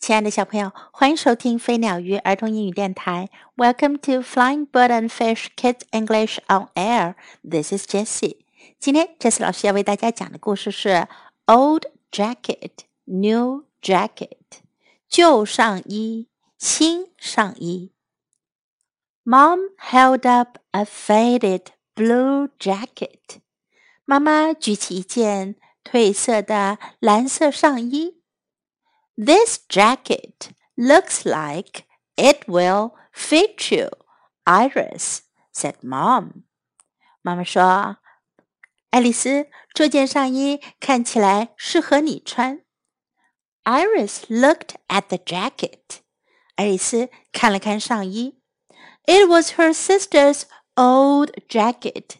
亲爱的小朋友，欢迎收听飞鸟鱼儿童英语电台。Welcome to Flying Bird and Fish Kid English on Air. This is Jessie. 今天 Jessie 老师要为大家讲的故事是《Old Jacket, New Jacket》旧上衣新上衣。Mom held up a faded blue jacket. 妈妈举起一件褪色的蓝色上衣。this jacket looks like it will fit you, Iris, said Mom. 妈妈说：“爱丽丝，这件上衣看起来适合你穿。” Iris looked at the jacket. 爱丽丝看了看上衣。It was her sister's old jacket.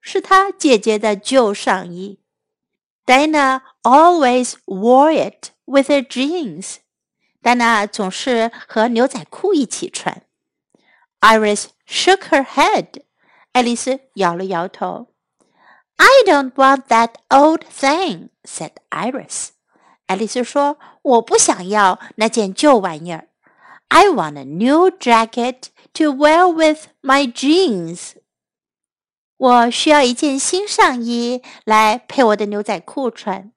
是她姐姐的旧上衣。Dana always wore it with her jeans. 丹娜总是和牛仔裤一起穿。Iris shook her head. 爱丽丝摇了摇头。I don't want that old thing," said Iris. 爱丽丝说：“我不想要那件旧玩意儿。I want a new jacket to wear with my jeans." 我需要一件新上衣来配我的牛仔裤穿。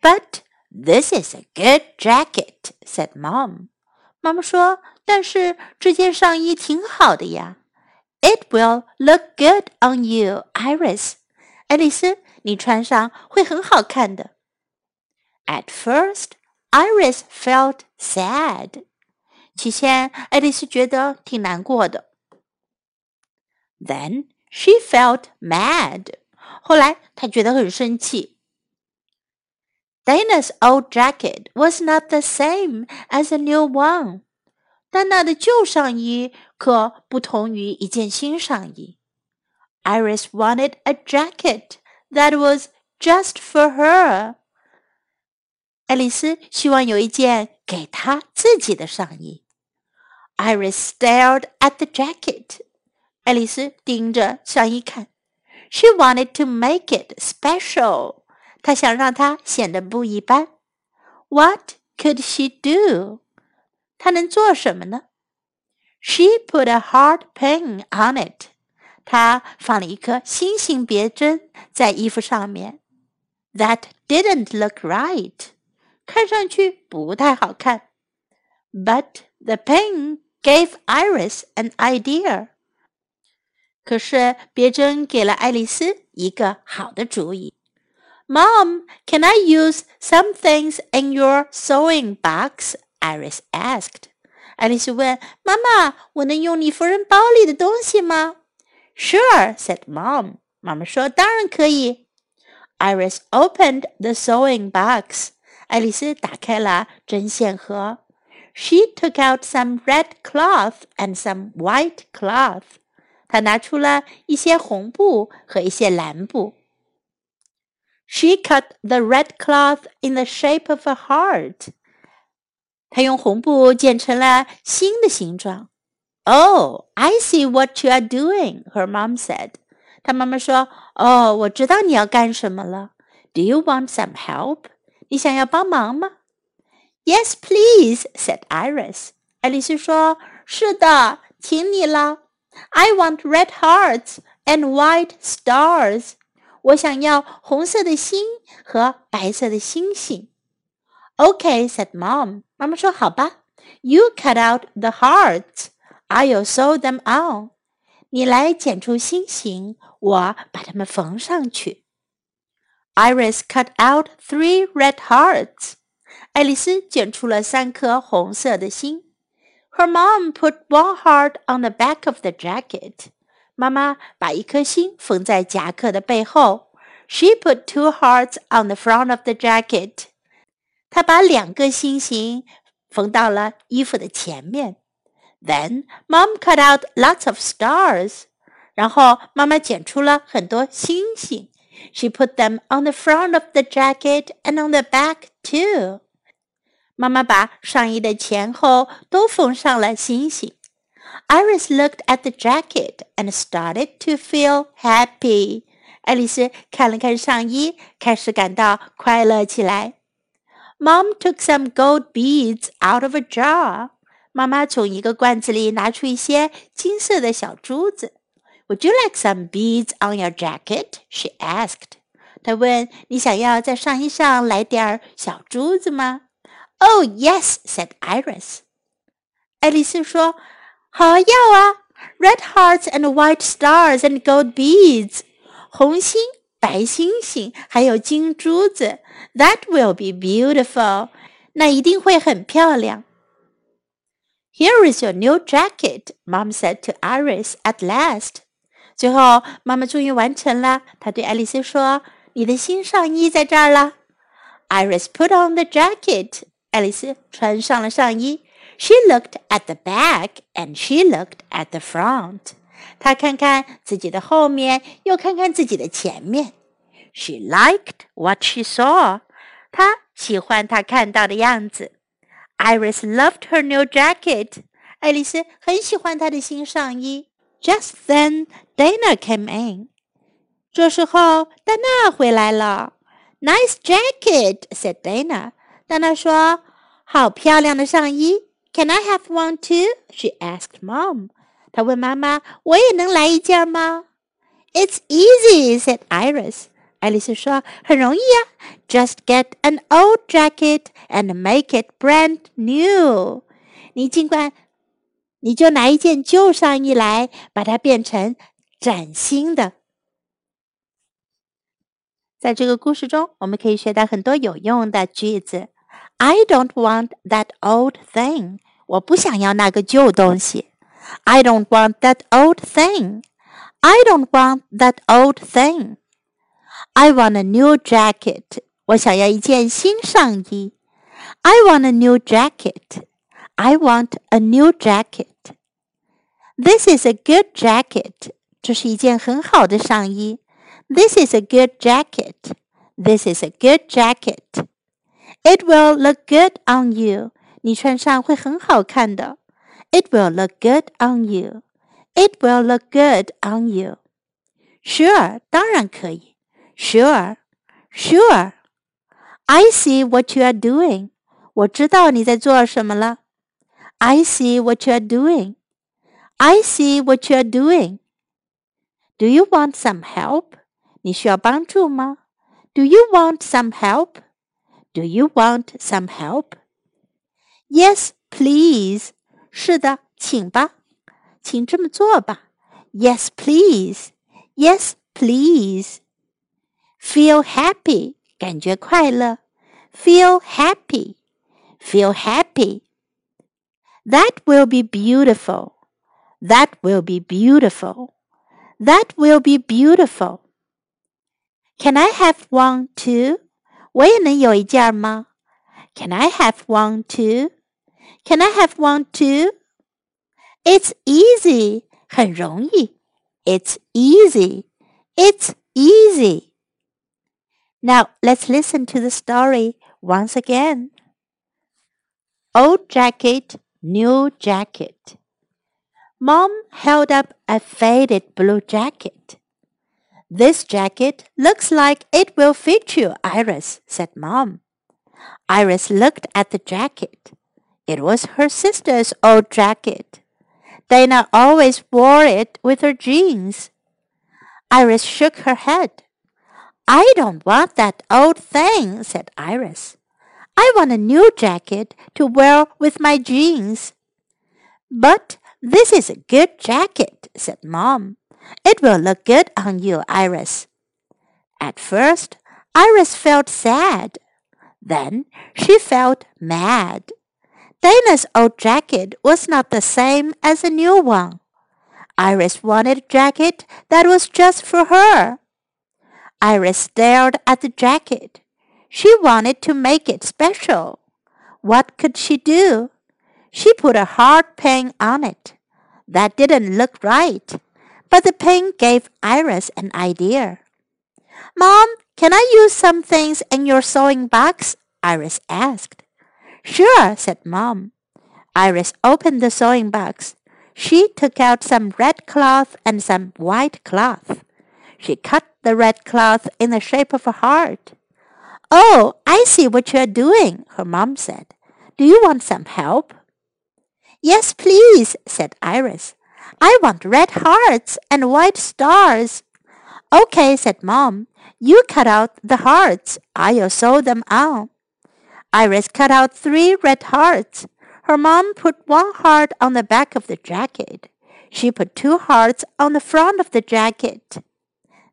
But this is a good jacket," said Mom. 妈妈说：“但是这件上衣挺好的呀。”It will look good on you, Iris. 爱丽丝，你穿上会很好看的。At first, Iris felt sad. 起先，爱丽丝觉得挺难过的。Then she felt mad. 后来她觉得很生气。 Dana's old jacket was not the same as a new one. 丹娜的旧上衣可不同于一件新上衣。Iris wanted a jacket that was just for her. 爱丽丝希望有一件给她自己的上衣。Iris stared at the jacket. 爱丽丝盯着上衣看。She wanted to make it special. 她想让它显得不一般。What could she do? 她能做什么呢？She put a hard pin on it. 她放了一颗星星别针在衣服上面。That didn't look right. 看上去不太好看。But the pin gave Iris an idea. 可是别针给了爱丽丝一个好的主意。Mom, can I use some things in your sewing box? Iris asked. 爱丽丝问妈妈：“我能用你缝纫包里的东西吗？” Sure, said Mom. 妈妈说：“当然可以。” Iris opened the sewing box. 爱丽丝打开了针线盒。She took out some red cloth and some white cloth. 她拿出了一些红布和一些蓝布。 She cut the red cloth in the shape of a heart. 她用红布剪成了心的形状。Oh, I see what you are doing, her mom said. 她妈妈说：“哦，我知道你要干什么了。Do you want some help? 你想要帮忙吗？”Yes, please, said Iris. 爱丽丝说：“是的，请你了。” I want red hearts and white stars. 我想要红色的心和白色的星星。Okay, said Mom. 妈妈说：“好吧。You cut out the hearts. I'll sew them on. 你来剪出心形，我把它们缝上去。” Iris cut out three red hearts. 爱丽丝剪出了三颗红色的心。her mom put one heart on the back of the jacket. 妈妈把一颗心缝在夹克的背后。 She put two hearts on the front of the jacket. 她把两个心形缝到了衣服的前面。Then mom cut out lots of stars. 然后妈妈剪出了很多星星。She put them on the front of the jacket and on the back too. 妈妈把上衣的前后都缝上了星星。Iris looked at the jacket and started to feel happy. 爱丽丝看了看上衣，开始感到快乐起来。 Mom took some gold beads out of a jar. 妈妈从一个罐子里拿出一些金色的小珠子。Would you like some beads on your jacket? She asked. 她问：“你想要在上衣上来点小珠子吗？” Oh yes, said Iris. 爱丽丝说：“好啊，要啊！Red hearts and white stars and gold beads， 红心、白星星，还有金珠子。That will be beautiful，那一定会很漂亮。” Here is your new jacket, Mom said to Iris at last. 最后，妈妈终于完成了。她对爱丽丝说：“你的新上衣在这儿了。” Iris put on the jacket. 爱丽丝穿上了上衣。She looked at the back and she looked at the front. 她看看自己的后面，又看看自己的前面。She liked what she saw. 她喜欢她看到的样子。Iris loved her new jacket. 爱丽丝很喜欢她的新上衣。Just then, Dana came in. 这时候，丹娜回来了。Nice jacket, said Dana. 丹娜说：“好漂亮的上衣。” Can I have one too? She asked Mom. 他问妈妈：“我也能来一件吗？” It's easy, said Iris. 爱丽丝说：“很容易呀，Just get an old jacket and make it brand new。你尽管，你就拿一件旧上衣来，把它变成崭新的。”在这个故事中，我们可以学到很多有用的句子。I don't want that old thing. 我不想要那个旧东西。I don't want that old thing. I don't want that old thing. I want a new jacket. 我想要一件新上衣。I want a new jacket. I want a new jacket. This is a good jacket. 这是一件很好的上衣。This is a good jacket. This is a good jacket. It will look good on you. 你穿上会很好看的。 It will look good on you. It will look good on you. Sure，当然可以。Sure, sure. I see what you are doing. 我知道你在做什么了。I see what you are doing. I see what you are doing. Do you want some help? 你需要帮助吗？Do you want some help? Do you want some help? Yes, please. 是的，请吧，请这么做吧。Yes, please. Yes, please. Feel happy. 感觉快乐。Feel happy. Feel happy. That will be beautiful. That will be beautiful. That will be beautiful. Can I have one too? 我也能有一件吗？Can I have one too? Can I have one too? It's easy. 很容易. It's easy. It's easy. Now let's listen to the story once again. Old jacket, new jacket. Mom held up a faded blue jacket. This jacket looks like it will fit you, Iris, said Mom. Iris looked at the jacket. It was her sister's old jacket. Dana always wore it with her jeans. Iris shook her head. I don't want that old thing, said Iris. I want a new jacket to wear with my jeans. But this is a good jacket, said Mom. It will look good on you, Iris. At first, Iris felt sad. Then she felt mad. Dana's old jacket was not the same as a new one. Iris wanted a jacket that was just for her. Iris stared at the jacket. She wanted to make it special. What could she do? She put a hard pin on it. That didn't look right. But the pin gave Iris an idea. Mom, can I use some things in your sewing box? Iris asked. Sure, said Mom. Iris opened the sewing box. She took out some red cloth and some white cloth. She cut the red cloth in the shape of a heart. Oh, I see what you are doing, her mom said. Do you want some help? Yes, please, said Iris. I want red hearts and white stars. Okay, said Mom. You cut out the hearts. I'll sew them on. Iris cut out three red hearts. Her mom put one heart on the back of the jacket. She put two hearts on the front of the jacket.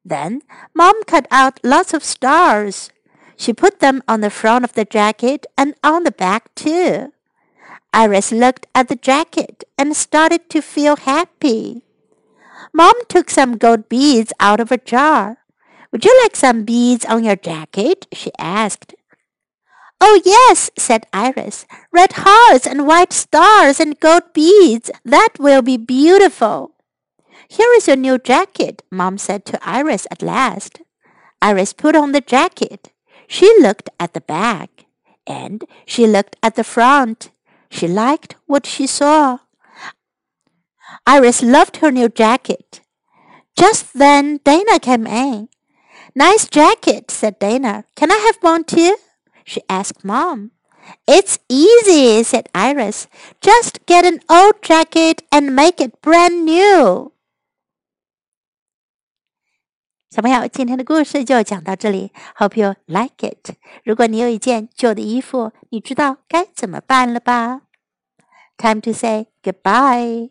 Then Mom cut out lots of stars. She put them on the front of the jacket and on the back too. Iris looked at the jacket and started to feel happy. Mom took some gold beads out of a jar. Would you like some beads on your jacket? she asked. Oh, yes, said Iris. Red hearts and white stars and gold beads. That will be beautiful. Here is your new jacket, Mom said to Iris at last. Iris put on the jacket. She looked at the back, and she looked at the front. She liked what she saw. Iris loved her new jacket. Just then Dana came in. Nice jacket, said Dana. Can I have one too? She asked Mom. It's easy, said Iris. Just get an old jacket and make it brand new. 小朋友，今天的故事就讲到这里。Hope you like it。如果你有一件旧的衣服，你知道该怎么办了吧？Time to say goodbye.